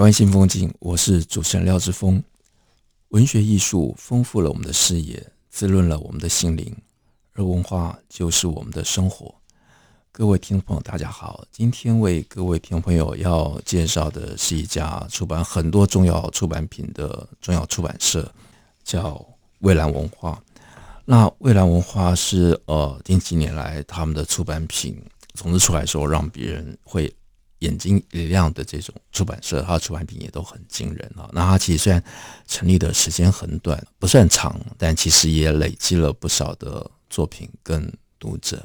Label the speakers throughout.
Speaker 1: 台湾新风景，我是主持人廖志峰。文学艺术丰富了我们的视野，滋润了我们的心灵，而文化就是我们的生活。各位听众朋友，大家好，今天为各位听众朋友要介绍的是一家出版很多重要出版品的重要出版社。叫蔚蓝文化，那蔚蓝文化是呃近几年来他们的出版品总是出来的时候让别人会眼睛一亮的这种出版社，它的出版品也都很惊人啊。那它其实虽然成立的时间很短，不算长，但其实也累积了不少的作品跟读者。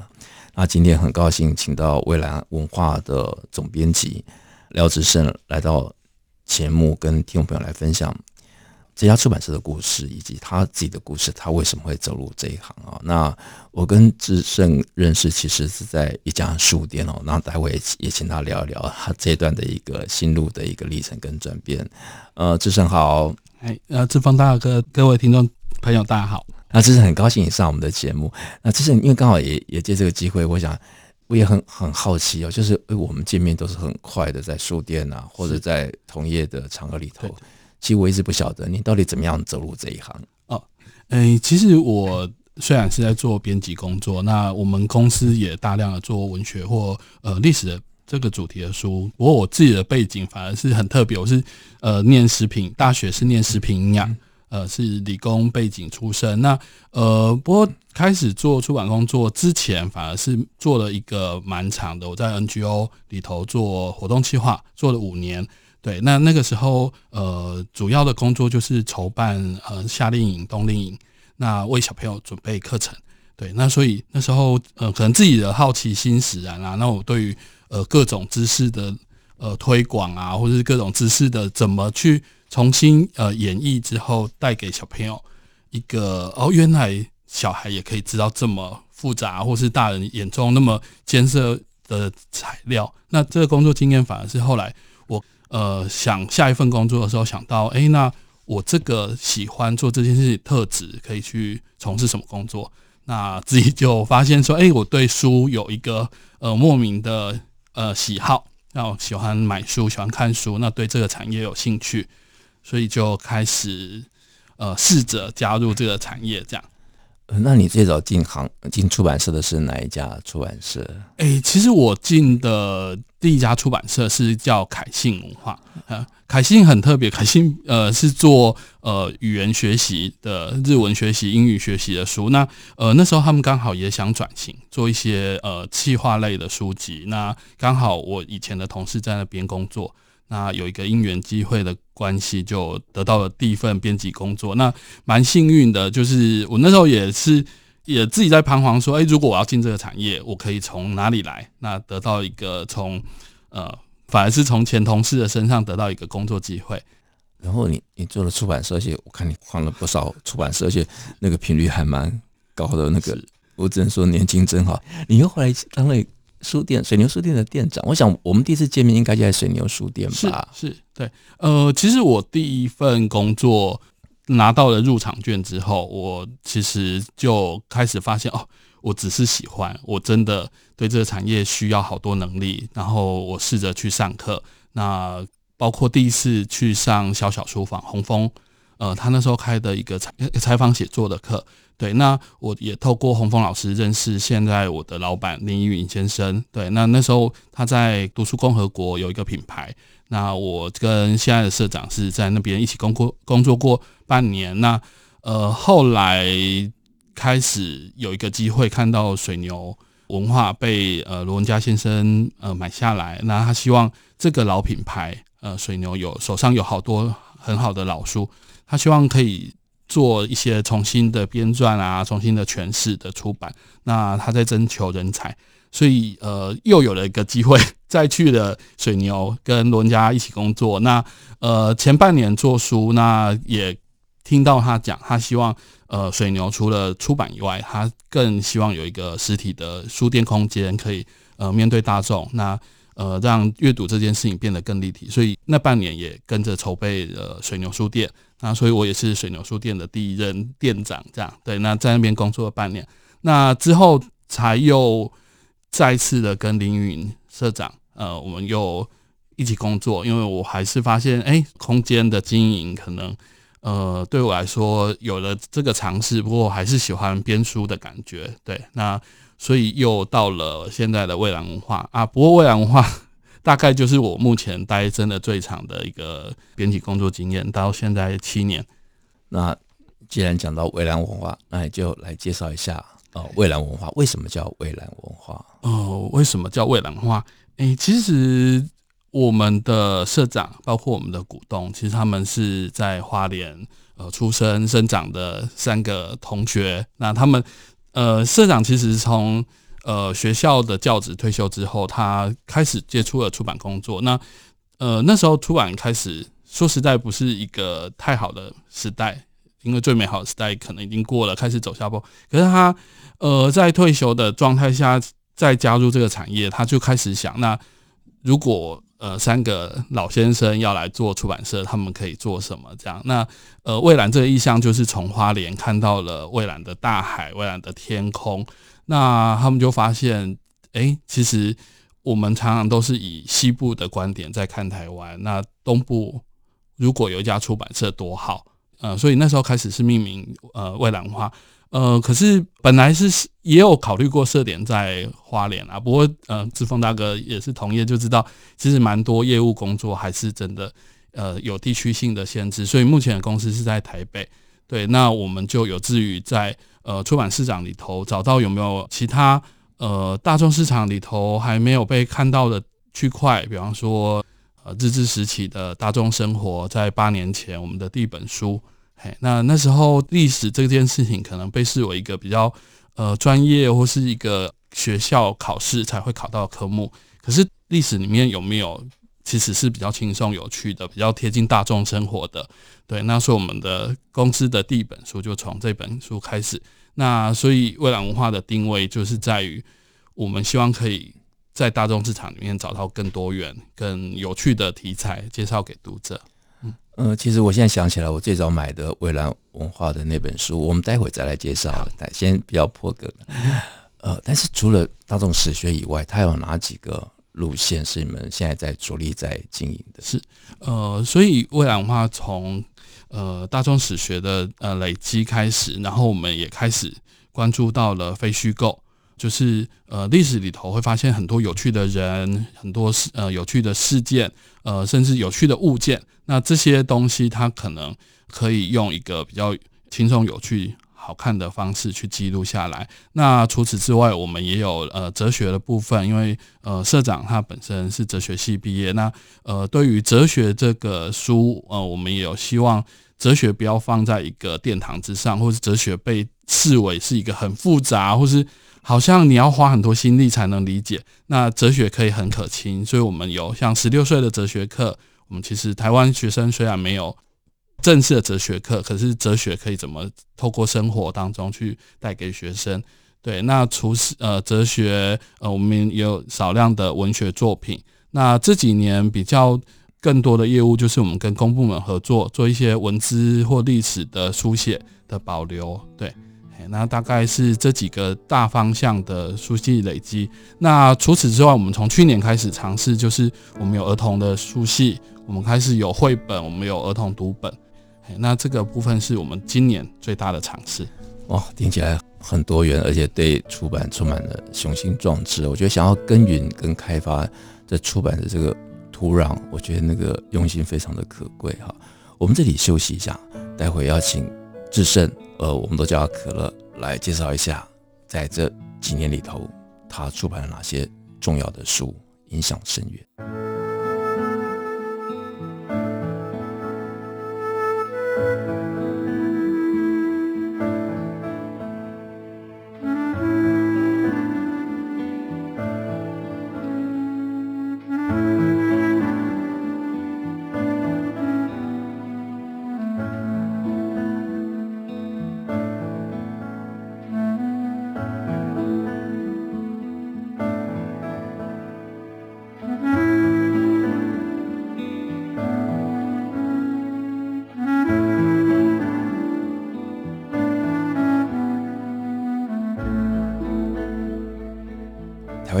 Speaker 1: 那今天很高兴请到未来文化的总编辑廖志胜来到节目，跟听众朋友来分享。这家出版社的故事，以及他自己的故事，他为什么会走入这一行啊？那我跟志胜认识，其实是在一家书店哦。那待会也也请他聊一聊他这一段的一个心路的一个历程跟转变。呃，志胜好，
Speaker 2: 哎，呃，志峰大哥，各位听众朋友大家好。
Speaker 1: 那志胜很高兴你上我们的节目。那志胜因为刚好也也借这个机会，我想我也很很好奇哦，就是我们见面都是很快的，在书店啊，或者在同业的场合里头。其实我一直不晓得你到底怎么样走入这一行
Speaker 2: 哦。诶，其实我虽然是在做编辑工作，那我们公司也大量的做文学或呃历史的这个主题的书。不过我自己的背景反而是很特别，我是呃念食品，大学是念食品营养，呃是理工背景出身。那呃不过开始做出版工作之前，反而是做了一个蛮长的，我在 NGO 里头做活动计划，做了五年。对，那那个时候，呃，主要的工作就是筹办呃夏令营、冬令营，那为小朋友准备课程。对，那所以那时候，呃，可能自己的好奇心使然啊，那我对于呃各种知识的呃推广啊，或者是各种知识的怎么去重新呃演绎之后，带给小朋友一个哦，原来小孩也可以知道这么复杂，或是大人眼中那么艰涩的材料。那这个工作经验反而是后来我。呃，想下一份工作的时候，想到，哎，那我这个喜欢做这件事情特质，可以去从事什么工作？那自己就发现说，哎，我对书有一个呃莫名的呃喜好，那我喜欢买书，喜欢看书，那对这个产业有兴趣，所以就开始呃试着加入这个产业，这样。
Speaker 1: 那你最早进行进出版社的是哪一家出版社？
Speaker 2: 哎、其实我进的第一家出版社是叫凯信文化。啊，凯信很特别，凯信呃是做呃语言学习的，日文学习、英语学习的书。那呃那时候他们刚好也想转型，做一些呃企划类的书籍。那刚好我以前的同事在那边工作。那有一个因缘机会的关系，就得到了第一份编辑工作。那蛮幸运的，就是我那时候也是也自己在彷徨，说：哎，如果我要进这个产业，我可以从哪里来？那得到一个从呃，反而是从前同事的身上得到一个工作机会。
Speaker 1: 然后你你做了出版社，而且我看你换了不少出版社，而且那个频率还蛮高的。那个我只能说年轻真好。你又后来当了。书店，水牛书店的店长，我想我们第一次见面应该就在水牛书店吧？
Speaker 2: 是，是对。呃，其实我第一份工作拿到了入场券之后，我其实就开始发现哦，我只是喜欢，我真的对这个产业需要好多能力。然后我试着去上课，那包括第一次去上小小书房洪峰，呃，他那时候开的一个采采访写作的课。对，那我也透过洪峰老师认识现在我的老板林依云先生。对，那那时候他在读书共和国有一个品牌，那我跟现在的社长是在那边一起工作工作过半年。那呃后来开始有一个机会看到水牛文化被呃罗文嘉先生呃买下来，那他希望这个老品牌呃水牛有手上有好多很好的老书，他希望可以。做一些重新的编撰啊，重新的诠释的出版。那他在征求人才，所以呃又有了一个机会再去了水牛跟罗家一起工作。那呃前半年做书，那也听到他讲，他希望呃水牛除了出版以外，他更希望有一个实体的书店空间，可以呃面对大众。那呃，让阅读这件事情变得更立体，所以那半年也跟着筹备了水牛书店，那所以我也是水牛书店的第一任店长，这样对。那在那边工作了半年，那之后才又再次的跟凌云社长，呃，我们又一起工作，因为我还是发现，哎、空间的经营可能，呃，对我来说有了这个尝试，不过我还是喜欢编书的感觉，对，那。所以又到了现在的蔚蓝文化啊，不过蔚蓝文化大概就是我目前待真的最长的一个编辑工作经验，到现在七年。
Speaker 1: 那既然讲到蔚蓝文化，那也就来介绍一下哦，蔚蓝文化为什么叫蔚蓝文化？
Speaker 2: 哦，为什么叫蔚蓝文化？哎、欸，其实我们的社长，包括我们的股东，其实他们是在花莲呃出生生长的三个同学，那他们。呃，社长其实从呃学校的教职退休之后，他开始接触了出版工作。那呃那时候出版开始，说实在不是一个太好的时代，因为最美好的时代可能已经过了，开始走下坡。可是他呃在退休的状态下再加入这个产业，他就开始想，那如果呃，三个老先生要来做出版社，他们可以做什么？这样，那呃，蔚蓝这个意象就是从花莲看到了蔚蓝的大海、蔚蓝的天空，那他们就发现，哎、其实我们常常都是以西部的观点在看台湾，那东部如果有一家出版社多好，呃，所以那时候开始是命名呃蔚蓝花。呃，可是本来是也有考虑过设点在花莲啊，不过呃，志峰大哥也是同业，就知道其实蛮多业务工作还是真的呃有地区性的限制，所以目前的公司是在台北。对，那我们就有志于在呃出版市场里头找到有没有其他呃大众市场里头还没有被看到的区块，比方说呃日治时期的大众生活，在八年前我们的第一本书。嘿，那那时候历史这件事情可能被视为一个比较呃专业或是一个学校考试才会考到的科目。可是历史里面有没有其实是比较轻松有趣的，比较贴近大众生活的？对，那所以我们的公司的第一本书就从这本书开始。那所以蔚蓝文化的定位就是在于我们希望可以在大众市场里面找到更多元、更有趣的题材，介绍给读者。
Speaker 1: 嗯，呃其实我现在想起来，我最早买的蔚蓝文化的那本书，我们待会再来介绍。但先不要破梗。呃，但是除了大众史学以外，它有哪几个路线是你们现在在着力在经营的？
Speaker 2: 是，呃，所以未来文化从呃大众史学的呃累积开始，然后我们也开始关注到了非虚构。就是呃，历史里头会发现很多有趣的人，很多事呃有趣的事件，呃，甚至有趣的物件。那这些东西它可能可以用一个比较轻松、有趣、好看的方式去记录下来。那除此之外，我们也有呃哲学的部分，因为呃社长他本身是哲学系毕业。那呃对于哲学这个书，呃我们也有希望哲学不要放在一个殿堂之上，或是哲学被视为是一个很复杂，或是好像你要花很多心力才能理解，那哲学可以很可亲，所以我们有像十六岁的哲学课。我们其实台湾学生虽然没有正式的哲学课，可是哲学可以怎么透过生活当中去带给学生？对，那除此呃哲学呃，我们也有少量的文学作品。那这几年比较更多的业务就是我们跟公部门合作，做一些文字或历史的书写的保留。对。那大概是这几个大方向的书系累积。那除此之外，我们从去年开始尝试，就是我们有儿童的书系，我们开始有绘本，我们有儿童读本。那这个部分是我们今年最大的尝试。
Speaker 1: 哇，听起来很多元，而且对出版充满了雄心壮志。我觉得想要耕耘跟开发这出版的这个土壤，我觉得那个用心非常的可贵哈。我们这里休息一下，待会要请智胜。呃，我们都叫他可乐，来介绍一下，在这几年里头，他出版了哪些重要的书，影响深远。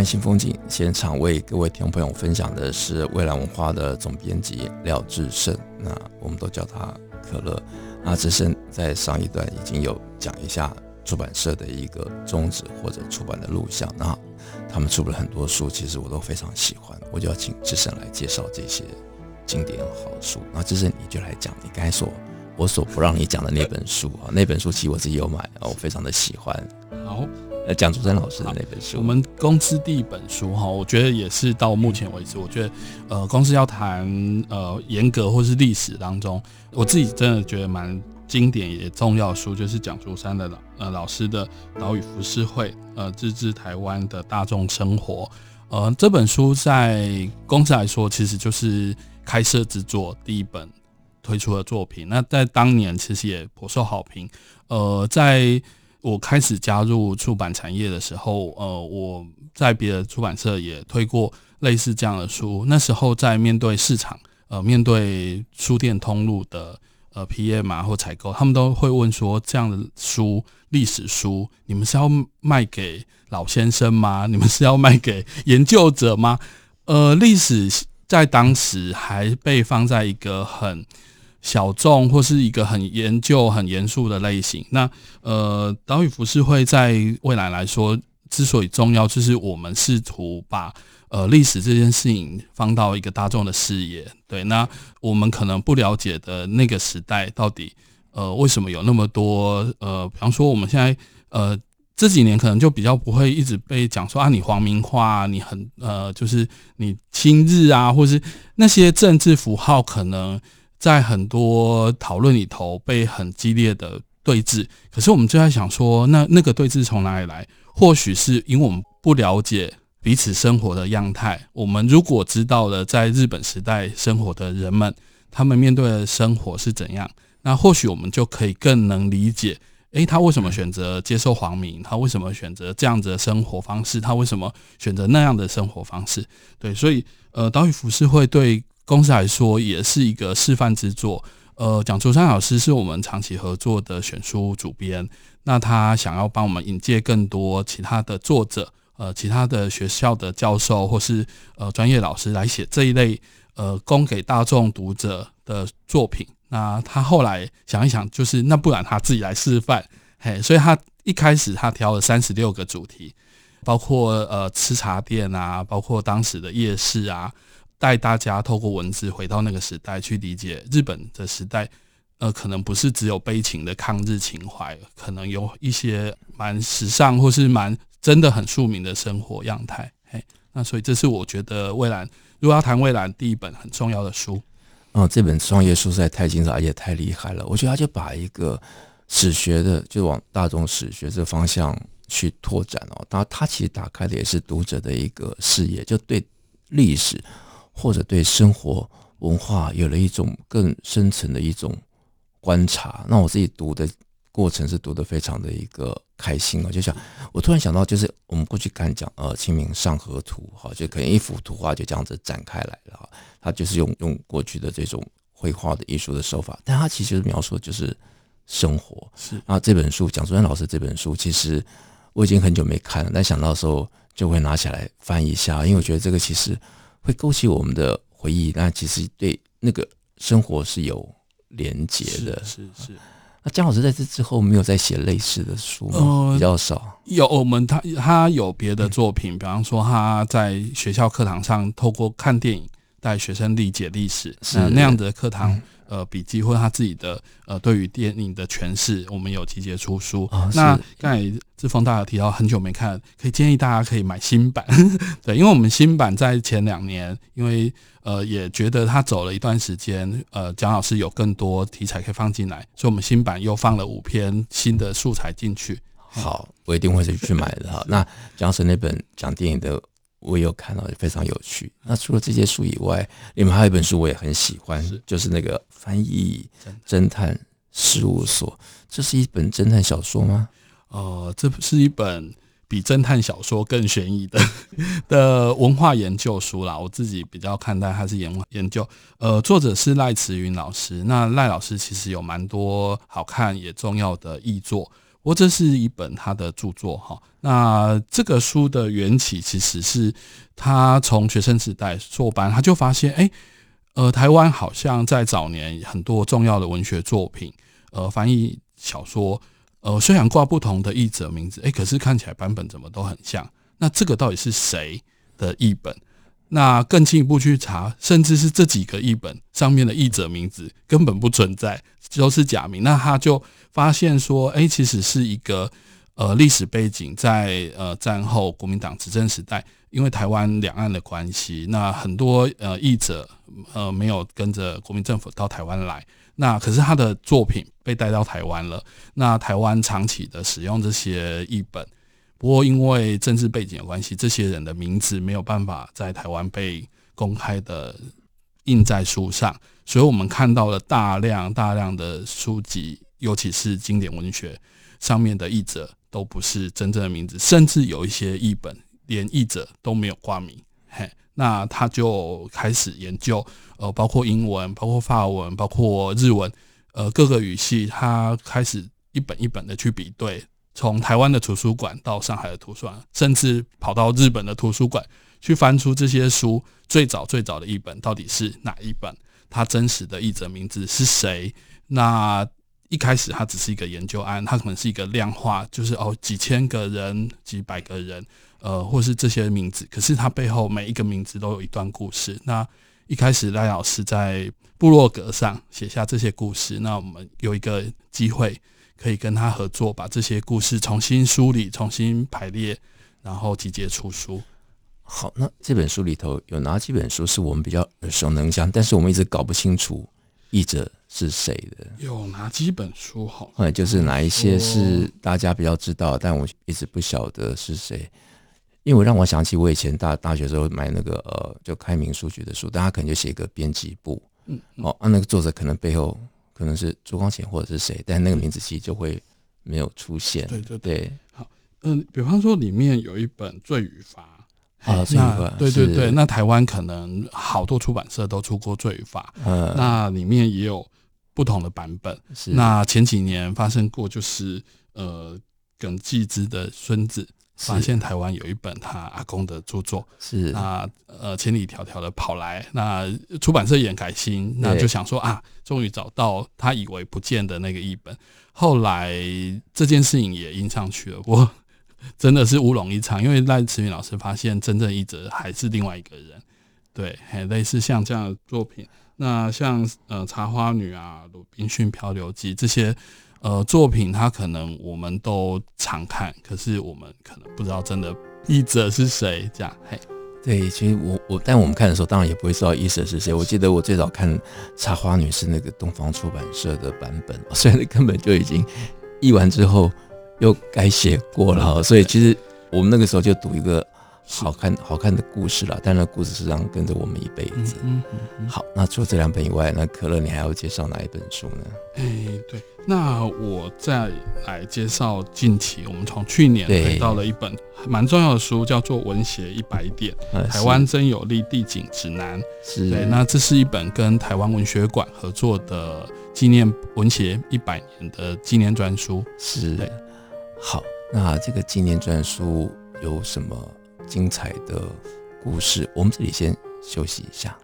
Speaker 1: 新风景现场为各位听众朋友分享的是未来文化的总编辑廖志胜，那我们都叫他可乐。那志胜在上一段已经有讲一下出版社的一个宗旨或者出版的路向，那他们出了很多书，其实我都非常喜欢，我就要请志胜来介绍这些经典好书。那志胜你就来讲你刚才说我所不让你讲的那本书啊，那本书其实我自己有买，我非常的喜欢。
Speaker 2: 好。
Speaker 1: 呃，蒋竹山老师的那本书，
Speaker 2: 我们公司第一本书哈，我觉得也是到目前为止，我觉得呃，公司要谈呃严格或是历史当中，我自己真的觉得蛮经典也重要的书，就是蒋竹山的老呃老师的《岛屿浮世绘》呃，自治台湾的大众生活。呃，这本书在公司来说，其实就是开设之作，第一本推出的作品。那在当年其实也颇受好评。呃，在我开始加入出版产业的时候，呃，我在别的出版社也推过类似这样的书。那时候在面对市场，呃，面对书店通路的呃 PM 啊或采购，他们都会问说：这样的书，历史书，你们是要卖给老先生吗？你们是要卖给研究者吗？呃，历史在当时还被放在一个很小众或是一个很研究、很严肃的类型。那呃，岛屿浮世绘在未来来说之所以重要，就是我们试图把呃历史这件事情放到一个大众的视野。对，那我们可能不了解的那个时代，到底呃为什么有那么多呃，比方说我们现在呃这几年可能就比较不会一直被讲说啊，你皇民化，你很呃就是你亲日啊，或是那些政治符号可能。在很多讨论里头被很激烈的对峙，可是我们就在想说，那那个对峙从哪里来？或许是因为我们不了解彼此生活的样态。我们如果知道了在日本时代生活的人们，他们面对的生活是怎样，那或许我们就可以更能理解，诶，他为什么选择接受皇民？他为什么选择这样子的生活方式？他为什么选择那样的生活方式？对，所以呃，岛屿浮世绘对。公司来说也是一个示范之作。呃，蒋竹山老师是我们长期合作的选书主编，那他想要帮我们引介更多其他的作者，呃，其他的学校的教授或是呃专业老师来写这一类呃供给大众读者的作品。那他后来想一想，就是那不然他自己来示范，嘿，所以他一开始他挑了三十六个主题，包括呃吃茶店啊，包括当时的夜市啊。带大家透过文字回到那个时代，去理解日本的时代，呃，可能不是只有悲情的抗日情怀，可能有一些蛮时尚或是蛮真的很庶民的生活样态。嘿，那所以这是我觉得蔚蓝，如果要谈蔚蓝第一本很重要的书。
Speaker 1: 哦，这本创业书实在太精彩，而且太厉害了。我觉得他就把一个史学的就往大众史学这方向去拓展哦，当然他其实打开的也是读者的一个视野，就对历史。或者对生活文化有了一种更深层的一种观察，那我自己读的过程是读得非常的一个开心啊！就想我突然想到，就是我们过去看讲呃《清明上河图》哈，就可能一幅图画就这样子展开来了哈，它就是用用过去的这种绘画的艺术的手法，但它其实描述的就是生活。是啊，这本书蒋竹山老师这本书，其实我已经很久没看了，但想到的时候就会拿起来翻一下，因为我觉得这个其实。会勾起我们的回忆，那其实对那个生活是有连结的。是是，是。那江老师在这之后没有再写类似的书吗？呃、比较少。
Speaker 2: 有我们他他有别的作品，嗯、比方说他在学校课堂上透过看电影带学生理解历史，是那样的课堂。嗯呃，笔记或者他自己的呃，对于电影的诠释，我们有集结出书。哦、那刚才志峰大家提到很久没看，可以建议大家可以买新版。对，因为我们新版在前两年，因为呃也觉得他走了一段时间，呃，蒋老师有更多题材可以放进来，所以我们新版又放了五篇新的素材进去。
Speaker 1: 好，我一定会去买的哈。那蒋老师那本讲电影的。我也有看到，非常有趣。那除了这些书以外，你们还有一本书我也很喜欢，是就是那个《翻译侦探事务所》。这是一本侦探小说吗？
Speaker 2: 呃，这是一本比侦探小说更悬疑的 的文化研究书啦。我自己比较看待它是研研究。呃，作者是赖慈云老师。那赖老师其实有蛮多好看也重要的译作。我这是一本他的著作哈。那这个书的缘起其实是他从学生时代做班，他就发现，哎，呃，台湾好像在早年很多重要的文学作品，呃，翻译小说，呃，虽然挂不同的译者名字，哎，可是看起来版本怎么都很像。那这个到底是谁的译本？那更进一步去查，甚至是这几个译本上面的译者名字根本不存在，都是假名。那他就发现说，哎，其实是一个呃历史背景，在呃战后国民党执政时代，因为台湾两岸的关系，那很多呃译者呃没有跟着国民政府到台湾来，那可是他的作品被带到台湾了，那台湾长期的使用这些译本。不过，因为政治背景的关系，这些人的名字没有办法在台湾被公开的印在书上，所以我们看到了大量大量的书籍，尤其是经典文学上面的译者都不是真正的名字，甚至有一些译本连译者都没有挂名。嘿，那他就开始研究，呃，包括英文、包括法文、包括日文，呃，各个语系，他开始一本一本的去比对。从台湾的图书馆到上海的图书馆，甚至跑到日本的图书馆去翻出这些书，最早最早的译本到底是哪一本？它真实的译者名字是谁？那一开始它只是一个研究案，它可能是一个量化，就是哦几千个人、几百个人，呃，或是这些名字。可是它背后每一个名字都有一段故事。那一开始赖老师在部落格上写下这些故事，那我们有一个机会。可以跟他合作，把这些故事重新梳理、重新排列，然后集结出书。
Speaker 1: 好，那这本书里头有哪几本书是我们比较耳熟能详，但是我们一直搞不清楚译者是谁的？
Speaker 2: 有哪几本书？好，
Speaker 1: 嗯就是哪一些是大家比较知道，但我一直不晓得是谁。因为我让我想起我以前大大学时候买那个呃，就开明书局的书，大家可能就写一个编辑部，嗯，哦，那那个作者可能背后。可能是朱光潜或者是谁，但那个名字其实就会没有出现。
Speaker 2: 对对对，好，嗯，比方说里面有一本《罪与罚》
Speaker 1: 啊，罪与罚，
Speaker 2: 对对对，那台湾可能好多出版社都出过《罪与罚》，嗯，那里面也有不同的版本。是，那前几年发生过，就是呃，耿继之的孙子。发现台湾有一本他阿公的著作，是那呃千里迢迢的跑来，那出版社也很开心，那就想说啊，终于找到他以为不见的那个译本。后来这件事情也印上去了，我 真的是乌龙一场，因为赖慈云老师发现真正译者还是另外一个人。对，很类似像这样的作品，那像呃茶花女啊、鲁滨逊漂流记这些。呃，作品它可能我们都常看，可是我们可能不知道真的译者是谁。这样，嘿，
Speaker 1: 对，其实我我，但我们看的时候，当然也不会知道译者是谁。我记得我最早看《茶花女》是那个东方出版社的版本，所以根本就已经译完之后又改写过了。所以其实我们那个时候就读一个。好看好看的故事了，但那故事实际上跟着我们一辈子。嗯嗯嗯。好，那除了这两本以外，那可乐你还要介绍哪一本书呢？
Speaker 2: 哎，对，那我再来介绍近期我们从去年得到了一本蛮重要的书，叫做《文学一百点：台湾真有力地景指南》。是。对，那这是一本跟台湾文学馆合作的纪念文学一百年的纪念专书。
Speaker 1: 是。好，那这个纪念专书有什么？精彩的故事，我们这里先休息一下。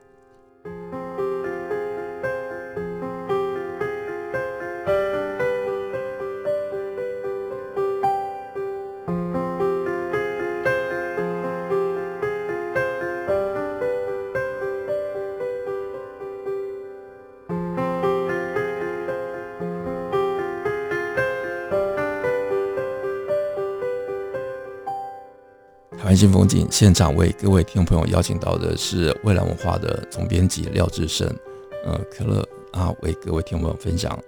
Speaker 1: 环境风景现场为各位听众朋友邀请到的是蔚蓝文化的总编辑廖志胜，呃，可乐啊，为各位听众朋友分享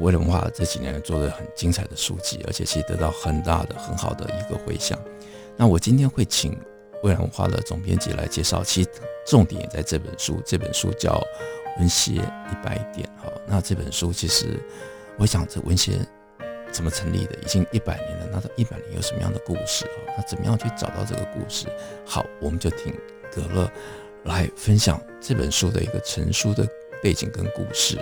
Speaker 1: 蔚蓝文化这几年做的很精彩的书籍，而且其实得到很大的、很好的一个回响。那我今天会请蔚蓝文化的总编辑来介绍，其实重点在这本书，这本书叫《文协一百点》哈。那这本书其实，我想这文协。怎么成立的？已经一百年了。那这一百年有什么样的故事啊？那怎么样去找到这个故事？好，我们就听可乐来分享这本书的一个成书的背景跟故事。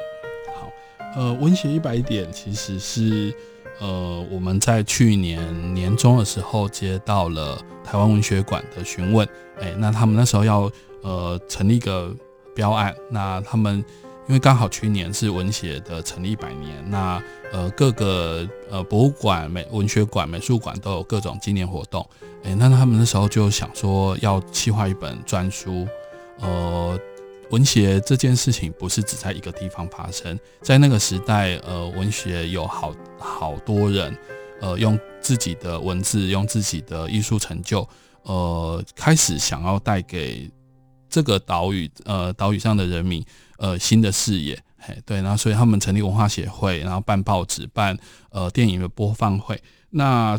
Speaker 2: 好，呃，文学一百点其实是呃，我们在去年年中的时候接到了台湾文学馆的询问，哎，那他们那时候要呃成立一个标案，那他们因为刚好去年是文协的成立百年，那呃各个呃博物馆、美文学馆、美术馆都有各种纪念活动，哎，那他们那时候就想说要企划一本专书，呃。文学这件事情不是只在一个地方发生，在那个时代，呃，文学有好好多人，呃，用自己的文字，用自己的艺术成就，呃，开始想要带给这个岛屿，呃，岛屿上的人民，呃，新的视野。嘿，对，然后所以他们成立文化协会，然后办报纸，办呃电影的播放会。那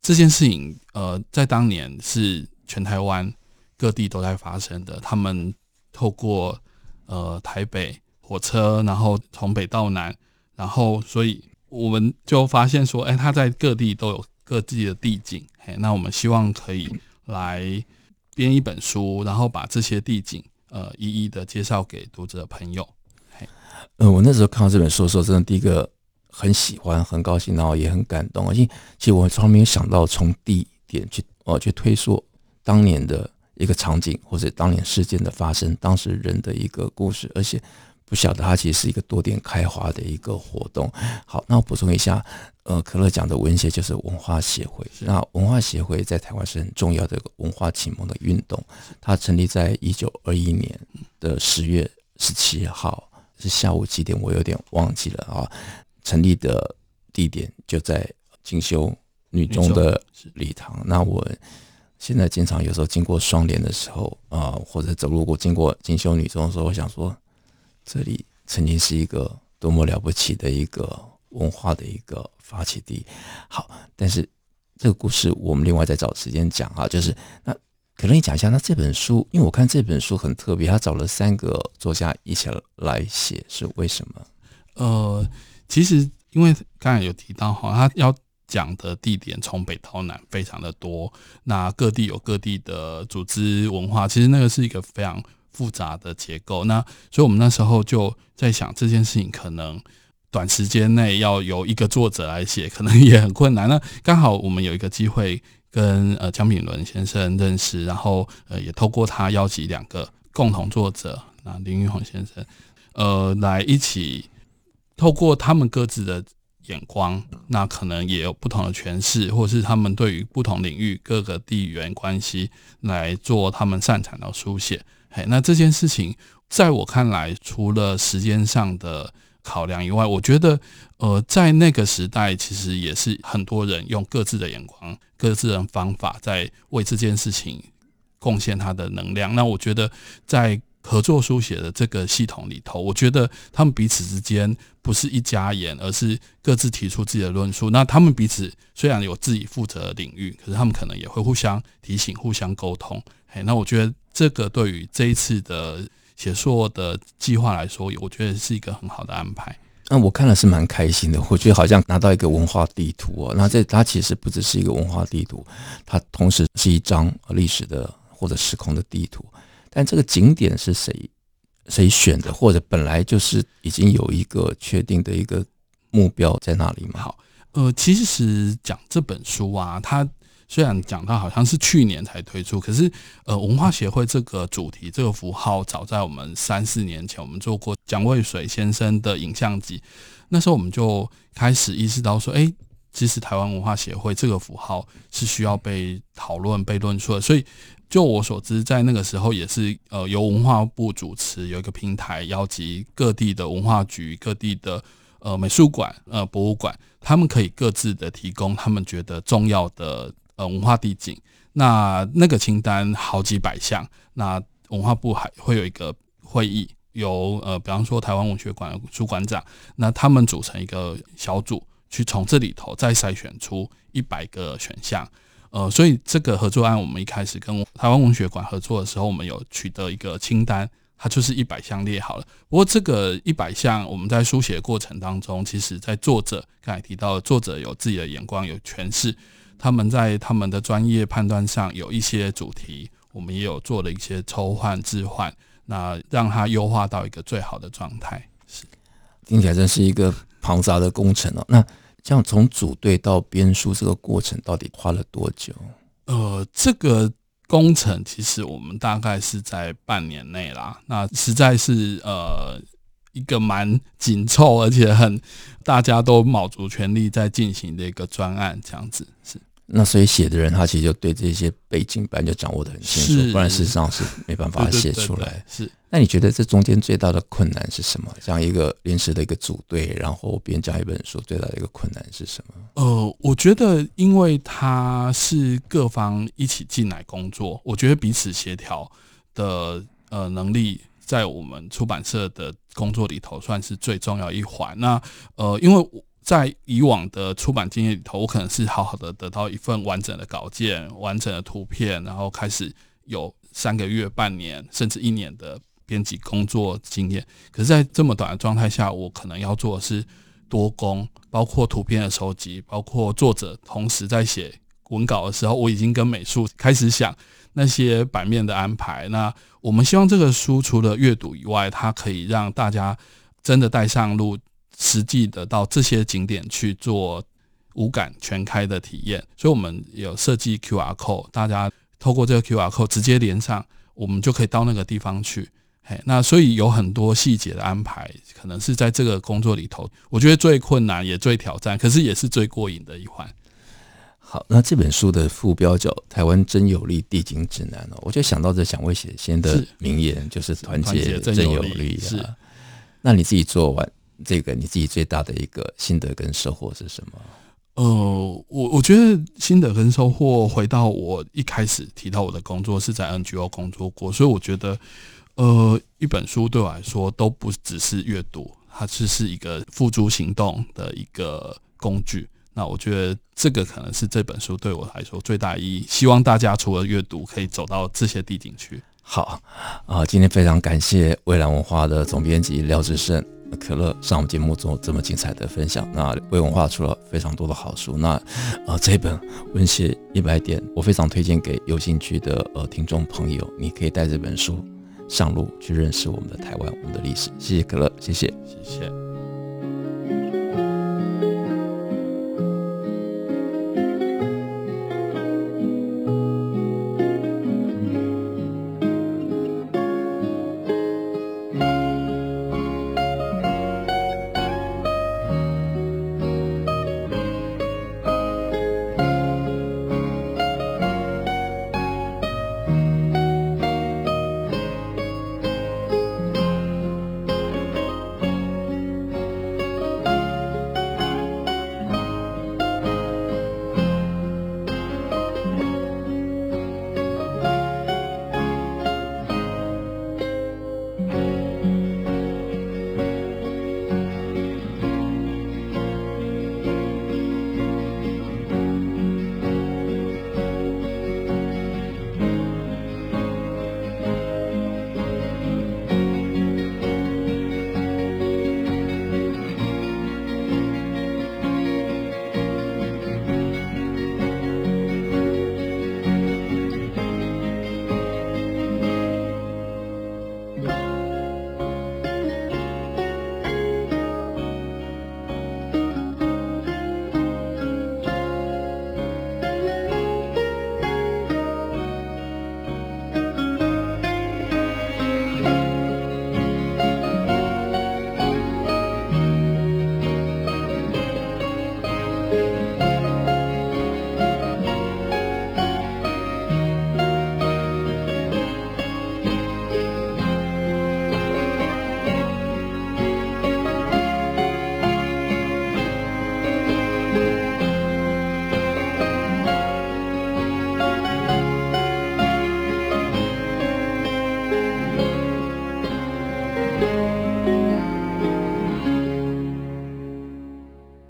Speaker 2: 这件事情，呃，在当年是全台湾各地都在发生的，他们。透过呃台北火车，然后从北到南，然后所以我们就发现说，哎，他在各地都有各地的地景，嘿，那我们希望可以来编一本书，然后把这些地景呃一一的介绍给读者朋友。嘿，
Speaker 1: 呃，我那时候看到这本书的时候，真的第一个很喜欢，很高兴，然后也很感动，因为其实我从来没有想到从地点去哦去推说当年的。一个场景或者当年事件的发生，当时人的一个故事，而且不晓得它其实是一个多点开花的一个活动。好，那我补充一下，呃，可乐讲的文协就是文化协会。那文化协会在台湾是很重要的一个文化启蒙的运动。它成立在一九二一年的十月十七号，是下午几点？我有点忘记了啊。成立的地点就在进修女中的礼堂。那我。现在经常有时候经过双联的时候啊、呃，或者走路过经过进修女中的时候，我想说，这里曾经是一个多么了不起的一个文化的一个发起地。好，但是这个故事我们另外再找时间讲啊。就是那可能你讲一下，那这本书，因为我看这本书很特别，他找了三个作家一起来写，是为什么？
Speaker 2: 呃，其实因为刚才有提到哈，他要。讲的地点从北到南非常的多，那各地有各地的组织文化，其实那个是一个非常复杂的结构。那所以我们那时候就在想，这件事情可能短时间内要由一个作者来写，可能也很困难。那刚好我们有一个机会跟呃江炳伦先生认识，然后呃也透过他邀集两个共同作者，那林玉红先生，呃来一起透过他们各自的。眼光，那可能也有不同的诠释，或是他们对于不同领域各个地缘关系来做他们擅长的书写。嘿，那这件事情在我看来，除了时间上的考量以外，我觉得，呃，在那个时代，其实也是很多人用各自的眼光、各自的方法，在为这件事情贡献他的能量。那我觉得，在合作书写的这个系统里头，我觉得他们彼此之间不是一家言，而是各自提出自己的论述。那他们彼此虽然有自己负责的领域，可是他们可能也会互相提醒、互相沟通。嘿，那我觉得这个对于这一次的写作的计划来说，我觉得是一个很好的安排。
Speaker 1: 那我看了是蛮开心的，我觉得好像拿到一个文化地图哦。那这它其实不只是一个文化地图，它同时是一张历史的或者时空的地图。但这个景点是谁谁选的，或者本来就是已经有一个确定的一个目标在那里吗？
Speaker 2: 好，呃，其实讲这本书啊，它虽然讲到好像是去年才推出，可是呃，文化协会这个主题这个符号，早在我们三四年前，我们做过蒋渭水先生的影像集，那时候我们就开始意识到说，哎，其实台湾文化协会这个符号是需要被讨论、被论述的，所以。就我所知，在那个时候也是呃由文化部主持，有一个平台邀集各地的文化局、各地的呃美术馆、呃博物馆，他们可以各自的提供他们觉得重要的呃文化地景。那那个清单好几百项，那文化部还会有一个会议，由呃比方说台湾文学馆主馆长，那他们组成一个小组，去从这里头再筛选出一百个选项。呃，所以这个合作案，我们一开始跟台湾文学馆合作的时候，我们有取得一个清单，它就是一百项列好了。不过这个一百项，我们在书写过程当中，其实在作者刚才提到，作者有自己的眼光，有诠释，他们在他们的专业判断上有一些主题，我们也有做了一些抽换置换，那让它优化到一个最好的状态。是，
Speaker 1: 听起来真是一个庞杂的工程哦。那这样从组队到编书这个过程，到底花了多久？
Speaker 2: 呃，这个工程其实我们大概是在半年内啦。那实在是呃一个蛮紧凑，而且很大家都卯足全力在进行的一个专案，这样子是。
Speaker 1: 那所以写的人他其实就对这些背景本来就掌握的很清楚，不然事实上是没办法写出来。
Speaker 2: 是。
Speaker 1: 那你觉得这中间最大的困难是什么？像一个临时的一个组队，然后编这样一本书，最大的一个困难是什么？
Speaker 2: 呃，我觉得因为他是各方一起进来工作，我觉得彼此协调的呃能力，在我们出版社的工作里头算是最重要一环。那呃，因为在以往的出版经验里头，我可能是好好的得到一份完整的稿件、完整的图片，然后开始有三个月、半年甚至一年的编辑工作经验。可是，在这么短的状态下，我可能要做的是多工，包括图片的收集，包括作者同时在写文稿的时候，我已经跟美术开始想那些版面的安排。那我们希望这个书除了阅读以外，它可以让大家真的带上路。实际的到这些景点去做五感全开的体验，所以我们有设计 QR code，大家透过这个 QR code 直接连上，我们就可以到那个地方去。嘿，那所以有很多细节的安排，可能是在这个工作里头，我觉得最困难也最挑战，可是也是最过瘾的一环。
Speaker 1: 好，那这本书的副标叫《台湾真有力地景指南》哦，我就想到这蒋渭写先的名言，是就是“团结真有力”啊。是，那你自己做完。这个你自己最大的一个心得跟收获是什么？
Speaker 2: 呃，我我觉得心得跟收获，回到我一开始提到我的工作是在 NGO 工作过，所以我觉得，呃，一本书对我来说都不只是阅读，它只是一个付诸行动的一个工具。那我觉得这个可能是这本书对我来说最大意义。希望大家除了阅读，可以走到这些地景去。
Speaker 1: 好啊，今天非常感谢蔚蓝文化的总编辑廖志盛。可乐上我们节目中这么精彩的分享，那微文化出了非常多的好书，那呃这本文学一百点，我非常推荐给有兴趣的呃听众朋友，你可以带这本书上路去认识我们的台湾，我们的历史。谢谢可乐，谢谢，
Speaker 2: 谢谢。